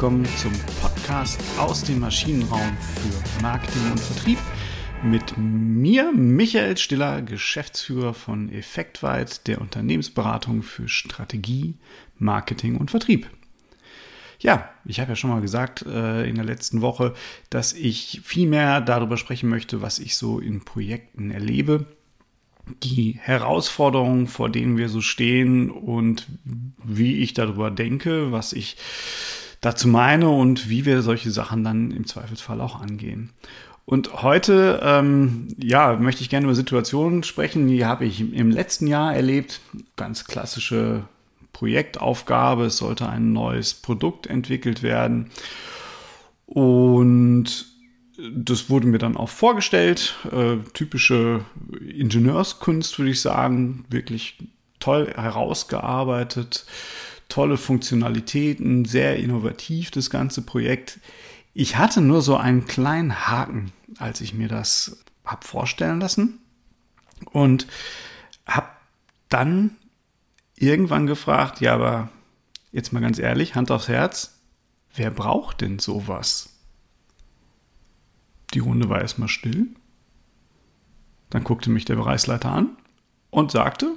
willkommen zum Podcast aus dem Maschinenraum für Marketing und Vertrieb mit mir, Michael Stiller, Geschäftsführer von Effektweit, der Unternehmensberatung für Strategie, Marketing und Vertrieb. Ja, ich habe ja schon mal gesagt äh, in der letzten Woche, dass ich viel mehr darüber sprechen möchte, was ich so in Projekten erlebe die Herausforderungen, vor denen wir so stehen und wie ich darüber denke, was ich dazu meine und wie wir solche Sachen dann im Zweifelsfall auch angehen. Und heute, ähm, ja, möchte ich gerne über Situationen sprechen, die habe ich im letzten Jahr erlebt. Ganz klassische Projektaufgabe. Es sollte ein neues Produkt entwickelt werden. Und das wurde mir dann auch vorgestellt. Äh, typische Ingenieurskunst, würde ich sagen. Wirklich toll herausgearbeitet. Tolle Funktionalitäten, sehr innovativ das ganze Projekt. Ich hatte nur so einen kleinen Haken, als ich mir das habe vorstellen lassen. Und habe dann irgendwann gefragt, ja, aber jetzt mal ganz ehrlich, Hand aufs Herz, wer braucht denn sowas? Die Runde war erstmal still. Dann guckte mich der Bereichsleiter an und sagte,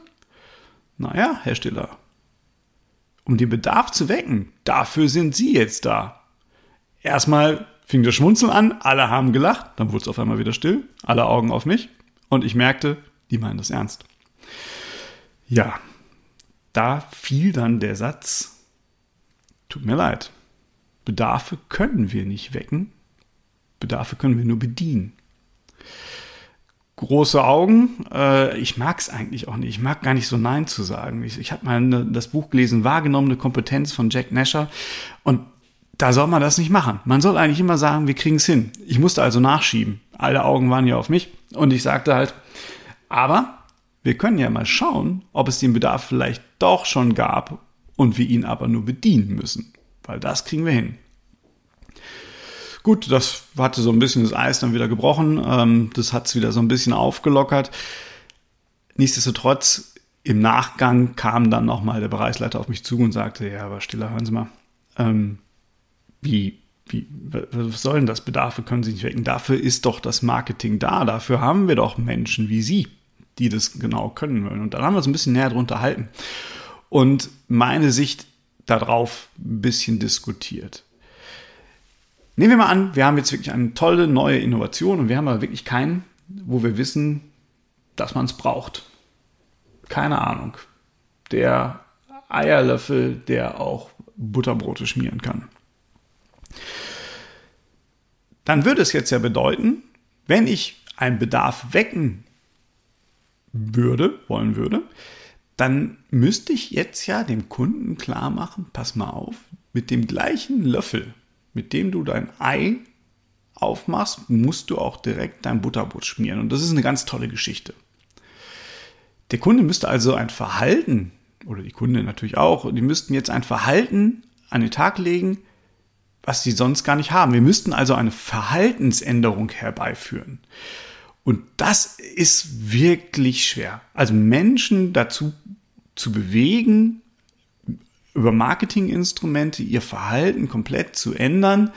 naja, Herr Stiller, um den Bedarf zu wecken, dafür sind Sie jetzt da. Erstmal fing das Schmunzeln an, alle haben gelacht, dann wurde es auf einmal wieder still, alle Augen auf mich und ich merkte, die meinen das ernst. Ja, da fiel dann der Satz, tut mir leid, Bedarfe können wir nicht wecken, Bedarfe können wir nur bedienen. Große Augen, äh, ich mag es eigentlich auch nicht. Ich mag gar nicht so Nein zu sagen. Ich, ich habe mal ne, das Buch gelesen, Wahrgenommene Kompetenz von Jack Nasher. Und da soll man das nicht machen. Man soll eigentlich immer sagen, wir kriegen es hin. Ich musste also nachschieben. Alle Augen waren ja auf mich. Und ich sagte halt, aber wir können ja mal schauen, ob es den Bedarf vielleicht doch schon gab und wir ihn aber nur bedienen müssen. Weil das kriegen wir hin. Gut, das hatte so ein bisschen das Eis dann wieder gebrochen. Ähm, das hat es wieder so ein bisschen aufgelockert. Nichtsdestotrotz, im Nachgang kam dann nochmal der Bereichsleiter auf mich zu und sagte, ja, aber Stiller, hören Sie mal, ähm, wie, wie, was soll denn das? Bedarfe können Sie nicht wecken. Dafür ist doch das Marketing da. Dafür haben wir doch Menschen wie Sie, die das genau können wollen. Und dann haben wir uns ein bisschen näher drunter halten. Und meine Sicht darauf ein bisschen diskutiert. Nehmen wir mal an, wir haben jetzt wirklich eine tolle neue Innovation und wir haben aber wirklich keinen, wo wir wissen, dass man es braucht. Keine Ahnung. Der Eierlöffel, der auch Butterbrote schmieren kann. Dann würde es jetzt ja bedeuten, wenn ich einen Bedarf wecken würde, wollen würde, dann müsste ich jetzt ja dem Kunden klar machen, pass mal auf, mit dem gleichen Löffel, mit dem du dein Ei aufmachst, musst du auch direkt dein Butterbrot schmieren. Und das ist eine ganz tolle Geschichte. Der Kunde müsste also ein Verhalten, oder die Kunde natürlich auch, die müssten jetzt ein Verhalten an den Tag legen, was sie sonst gar nicht haben. Wir müssten also eine Verhaltensänderung herbeiführen. Und das ist wirklich schwer. Also Menschen dazu zu bewegen, über Marketinginstrumente ihr Verhalten komplett zu ändern,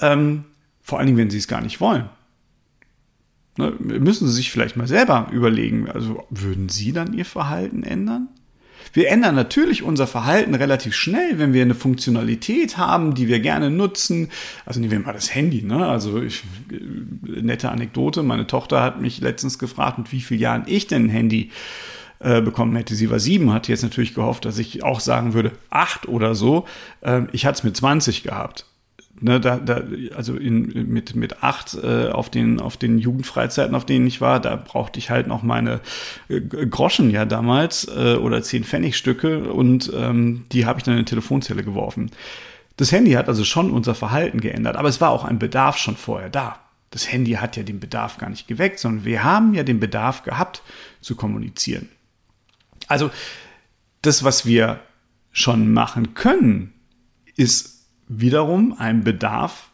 ähm, vor allen Dingen, wenn sie es gar nicht wollen. Ne, müssen sie sich vielleicht mal selber überlegen, also würden sie dann ihr Verhalten ändern? Wir ändern natürlich unser Verhalten relativ schnell, wenn wir eine Funktionalität haben, die wir gerne nutzen. Also nehmen wir mal das Handy. Ne? Also ich, nette Anekdote, meine Tochter hat mich letztens gefragt, mit wie vielen Jahren ich denn ein Handy äh, bekommen hätte. Sie war sieben, hat jetzt natürlich gehofft, dass ich auch sagen würde, acht oder so. Ähm, ich hatte es mit 20 gehabt. Ne, da, da, also in, mit, mit acht äh, auf, den, auf den Jugendfreizeiten, auf denen ich war, da brauchte ich halt noch meine äh, Groschen ja damals äh, oder zehn Pfennigstücke und ähm, die habe ich dann in eine Telefonzelle geworfen. Das Handy hat also schon unser Verhalten geändert, aber es war auch ein Bedarf schon vorher da. Das Handy hat ja den Bedarf gar nicht geweckt, sondern wir haben ja den Bedarf gehabt zu kommunizieren. Also das, was wir schon machen können, ist wiederum ein Bedarf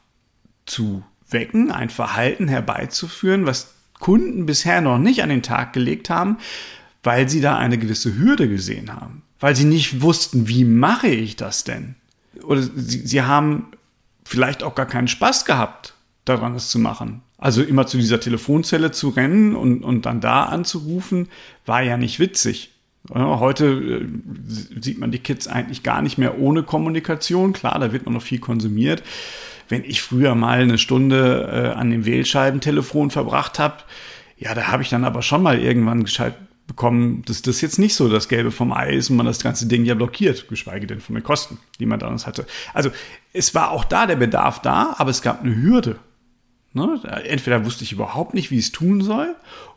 zu wecken, ein Verhalten herbeizuführen, was Kunden bisher noch nicht an den Tag gelegt haben, weil sie da eine gewisse Hürde gesehen haben, weil sie nicht wussten, wie mache ich das denn? oder sie, sie haben vielleicht auch gar keinen Spaß gehabt, daran es zu machen. Also immer zu dieser Telefonzelle zu rennen und, und dann da anzurufen, war ja nicht witzig. Heute äh, sieht man die Kids eigentlich gar nicht mehr ohne Kommunikation. Klar, da wird man noch viel konsumiert. Wenn ich früher mal eine Stunde äh, an dem Wählscheibentelefon verbracht habe, ja, da habe ich dann aber schon mal irgendwann gescheit bekommen, dass das jetzt nicht so das Gelbe vom Ei ist und man das ganze Ding ja blockiert, geschweige denn von den Kosten, die man damals hatte. Also es war auch da der Bedarf da, aber es gab eine Hürde. Ne? Entweder wusste ich überhaupt nicht, wie ich es tun soll,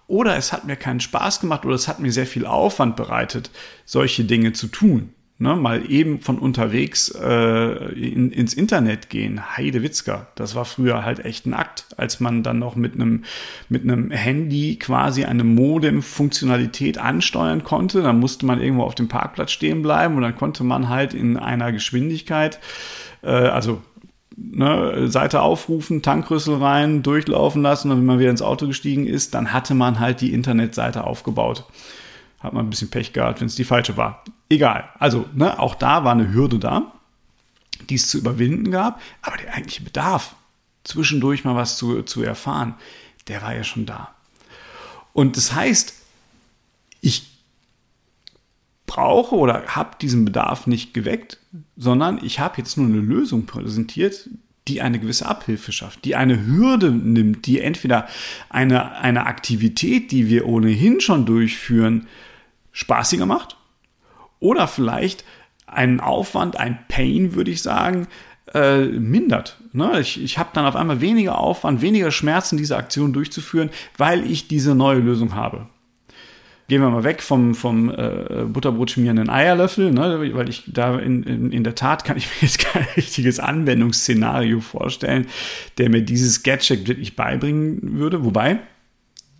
oder es hat mir keinen Spaß gemacht oder es hat mir sehr viel Aufwand bereitet, solche Dinge zu tun. Ne, mal eben von unterwegs äh, in, ins Internet gehen. Heidewitzka, das war früher halt echt ein Akt, als man dann noch mit einem mit einem Handy quasi eine Modem-Funktionalität ansteuern konnte. Dann musste man irgendwo auf dem Parkplatz stehen bleiben und dann konnte man halt in einer Geschwindigkeit, äh, also ne, Seite aufrufen, Tankrüssel rein, durchlaufen lassen und wenn man wieder ins Auto gestiegen ist, dann hatte man halt die Internetseite aufgebaut. Hat man ein bisschen Pech gehabt, wenn es die falsche war. Egal. Also, ne, auch da war eine Hürde da, die es zu überwinden gab, aber der eigentliche Bedarf, zwischendurch mal was zu, zu erfahren, der war ja schon da. Und das heißt, ich brauche oder habe diesen Bedarf nicht geweckt, sondern ich habe jetzt nur eine Lösung präsentiert, die eine gewisse Abhilfe schafft, die eine Hürde nimmt, die entweder eine, eine Aktivität, die wir ohnehin schon durchführen, spaßiger macht oder vielleicht einen Aufwand, ein Pain, würde ich sagen, äh, mindert. Ne? Ich, ich habe dann auf einmal weniger Aufwand, weniger Schmerzen, diese Aktion durchzuführen, weil ich diese neue Lösung habe gehen wir mal weg vom, vom äh, Butterbrot schmierenden Eierlöffel, ne? weil ich da in, in, in der Tat kann ich mir jetzt kein richtiges Anwendungsszenario vorstellen, der mir dieses Gadget wirklich beibringen würde. Wobei,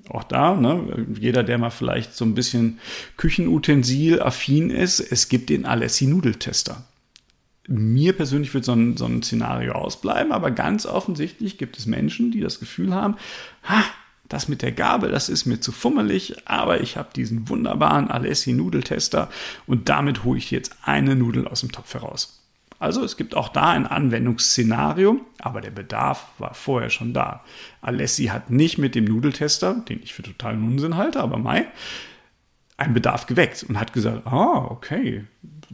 auch da, ne, jeder, der mal vielleicht so ein bisschen Küchenutensil-affin ist, es gibt den Alessi-Nudeltester. Mir persönlich wird so ein, so ein Szenario ausbleiben, aber ganz offensichtlich gibt es Menschen, die das Gefühl haben, ha, das mit der Gabel, das ist mir zu fummelig, aber ich habe diesen wunderbaren Alessi Nudeltester und damit hole ich jetzt eine Nudel aus dem Topf heraus. Also es gibt auch da ein Anwendungsszenario, aber der Bedarf war vorher schon da. Alessi hat nicht mit dem Nudeltester, den ich für totalen Unsinn halte, aber Mai, einen Bedarf geweckt und hat gesagt, ah, okay,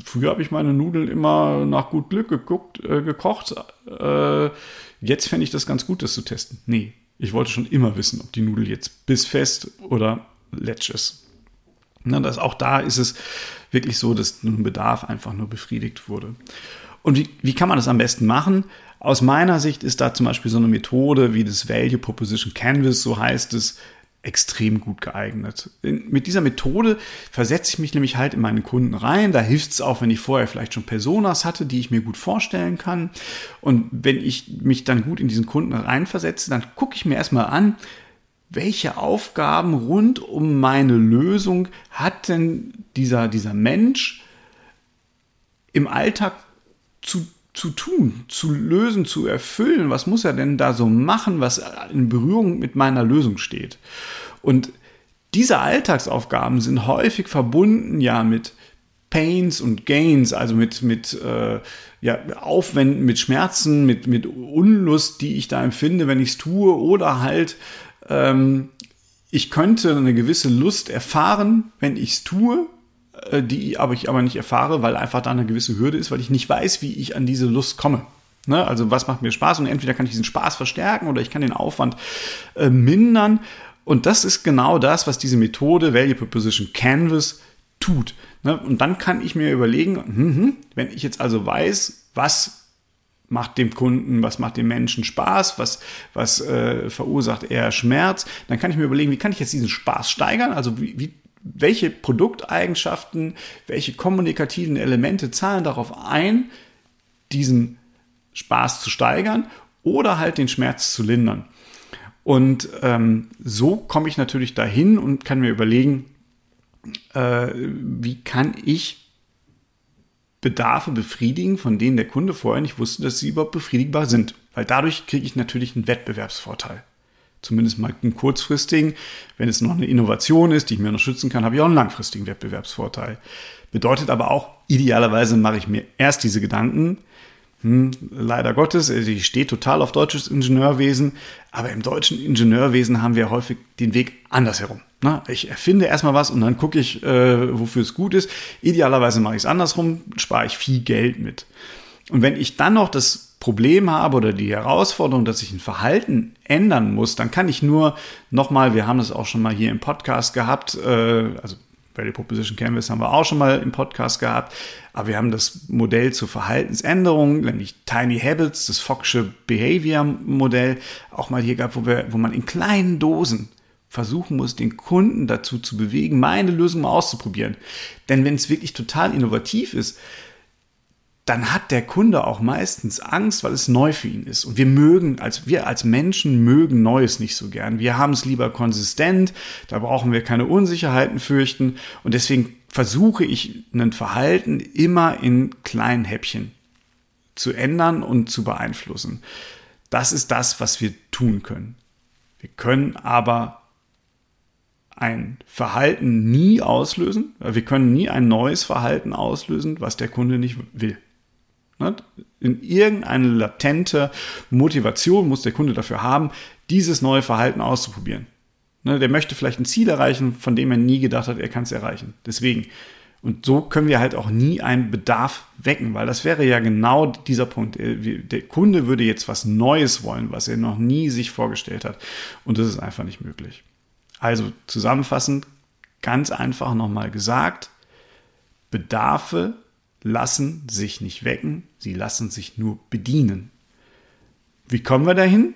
früher habe ich meine Nudeln immer nach gut Glück geguckt, äh, gekocht, äh, jetzt fände ich das ganz gut, das zu testen. Nee, ich wollte schon immer wissen, ob die Nudel jetzt bissfest oder letsch ist. Na, das, auch da ist es wirklich so, dass ein Bedarf einfach nur befriedigt wurde. Und wie, wie kann man das am besten machen? Aus meiner Sicht ist da zum Beispiel so eine Methode wie das Value Proposition Canvas, so heißt es, extrem gut geeignet. mit dieser Methode versetze ich mich nämlich halt in meinen Kunden rein. Da hilft es auch, wenn ich vorher vielleicht schon Personas hatte, die ich mir gut vorstellen kann. Und wenn ich mich dann gut in diesen Kunden reinversetze, dann gucke ich mir erstmal an, welche Aufgaben rund um meine Lösung hat denn dieser, dieser Mensch im Alltag zu zu tun, zu lösen, zu erfüllen? Was muss er denn da so machen, was in Berührung mit meiner Lösung steht? Und diese Alltagsaufgaben sind häufig verbunden ja mit Pains und Gains, also mit, mit äh, ja, Aufwänden, mit Schmerzen, mit, mit Unlust, die ich da empfinde, wenn ich es tue, oder halt, ähm, ich könnte eine gewisse Lust erfahren, wenn ich es tue, die aber ich aber nicht erfahre, weil einfach da eine gewisse Hürde ist, weil ich nicht weiß, wie ich an diese Lust komme. Ne? Also was macht mir Spaß und entweder kann ich diesen Spaß verstärken oder ich kann den Aufwand äh, mindern. Und das ist genau das, was diese Methode Value Proposition Canvas tut. Ne? Und dann kann ich mir überlegen, hm, wenn ich jetzt also weiß, was macht dem Kunden, was macht dem Menschen Spaß, was, was äh, verursacht eher Schmerz, dann kann ich mir überlegen, wie kann ich jetzt diesen Spaß steigern? Also wie, wie welche Produkteigenschaften, welche kommunikativen Elemente zahlen darauf ein, diesen Spaß zu steigern oder halt den Schmerz zu lindern. Und ähm, so komme ich natürlich dahin und kann mir überlegen, äh, wie kann ich Bedarfe befriedigen, von denen der Kunde vorher nicht wusste, dass sie überhaupt befriedigbar sind. Weil dadurch kriege ich natürlich einen Wettbewerbsvorteil zumindest mal einen kurzfristigen. Wenn es noch eine Innovation ist, die ich mir unterstützen kann, habe ich auch einen langfristigen Wettbewerbsvorteil. Bedeutet aber auch, idealerweise mache ich mir erst diese Gedanken, hm, leider Gottes, sie steht total auf deutsches Ingenieurwesen, aber im deutschen Ingenieurwesen haben wir häufig den Weg andersherum. Na, ich erfinde erstmal was und dann gucke ich, äh, wofür es gut ist. Idealerweise mache ich es andersrum, spare ich viel Geld mit. Und wenn ich dann noch das Problem habe oder die Herausforderung, dass ich ein Verhalten ändern muss, dann kann ich nur nochmal, wir haben das auch schon mal hier im Podcast gehabt, äh, also Value Proposition Canvas haben wir auch schon mal im Podcast gehabt, aber wir haben das Modell zur Verhaltensänderung, nämlich Tiny Habits, das Fox'sche Behavior Modell, auch mal hier gehabt, wo, wir, wo man in kleinen Dosen versuchen muss, den Kunden dazu zu bewegen, meine Lösung mal auszuprobieren. Denn wenn es wirklich total innovativ ist, dann hat der Kunde auch meistens Angst, weil es neu für ihn ist. Und wir mögen, als wir als Menschen mögen Neues nicht so gern. Wir haben es lieber konsistent, da brauchen wir keine Unsicherheiten fürchten. Und deswegen versuche ich ein Verhalten immer in kleinen Häppchen zu ändern und zu beeinflussen. Das ist das, was wir tun können. Wir können aber ein Verhalten nie auslösen. Wir können nie ein neues Verhalten auslösen, was der Kunde nicht will. In irgendeine latente Motivation muss der Kunde dafür haben, dieses neue Verhalten auszuprobieren. Ne? Der möchte vielleicht ein Ziel erreichen, von dem er nie gedacht hat, er kann es erreichen. Deswegen. Und so können wir halt auch nie einen Bedarf wecken, weil das wäre ja genau dieser Punkt. Der Kunde würde jetzt was Neues wollen, was er noch nie sich vorgestellt hat. Und das ist einfach nicht möglich. Also zusammenfassend, ganz einfach nochmal gesagt, Bedarfe lassen sich nicht wecken, sie lassen sich nur bedienen. Wie kommen wir dahin?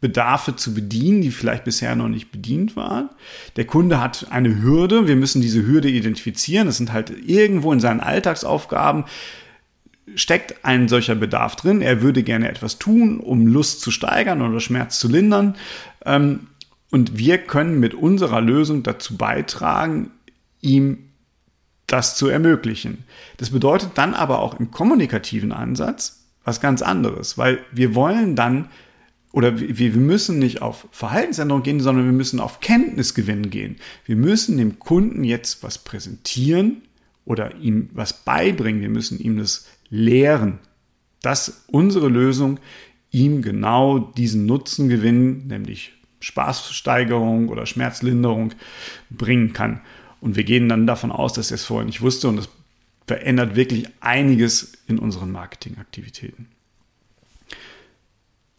Bedarfe zu bedienen, die vielleicht bisher noch nicht bedient waren. Der Kunde hat eine Hürde, wir müssen diese Hürde identifizieren. Das sind halt irgendwo in seinen Alltagsaufgaben steckt ein solcher Bedarf drin. Er würde gerne etwas tun, um Lust zu steigern oder Schmerz zu lindern. Ähm, und wir können mit unserer Lösung dazu beitragen, ihm das zu ermöglichen. Das bedeutet dann aber auch im kommunikativen Ansatz was ganz anderes, weil wir wollen dann oder wir, müssen nicht auf Verhaltensänderung gehen, sondern wir müssen auf Kenntnisgewinn gehen. Wir müssen dem Kunden jetzt was präsentieren oder ihm was beibringen. Wir müssen ihm das lehren, dass unsere Lösung ihm genau diesen Nutzen gewinnen, nämlich Spaßsteigerung oder Schmerzlinderung bringen kann. Und wir gehen dann davon aus, dass er es vorher nicht wusste und das verändert wirklich einiges in unseren Marketingaktivitäten.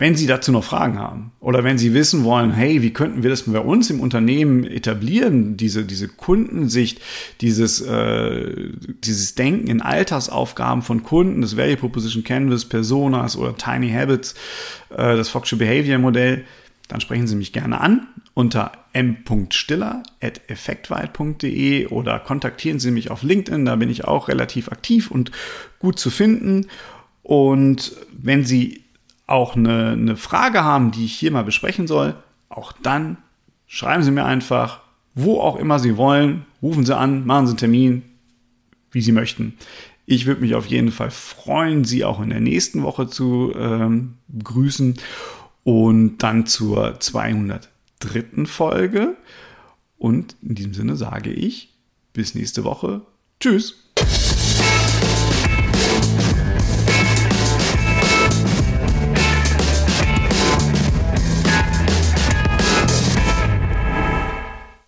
Wenn Sie dazu noch Fragen haben oder wenn Sie wissen wollen, hey, wie könnten wir das bei uns im Unternehmen etablieren, diese, diese Kundensicht, dieses, äh, dieses Denken in Alltagsaufgaben von Kunden, das Value Proposition Canvas, Personas oder Tiny Habits, äh, das Fox'sche Behavior Modell, dann sprechen Sie mich gerne an unter m.stiller.effektweit.de oder kontaktieren Sie mich auf LinkedIn, da bin ich auch relativ aktiv und gut zu finden. Und wenn Sie auch eine, eine Frage haben, die ich hier mal besprechen soll, auch dann schreiben Sie mir einfach, wo auch immer Sie wollen, rufen Sie an, machen Sie einen Termin, wie Sie möchten. Ich würde mich auf jeden Fall freuen, Sie auch in der nächsten Woche zu ähm, begrüßen und dann zur 203. Folge. Und in diesem Sinne sage ich bis nächste Woche. Tschüss.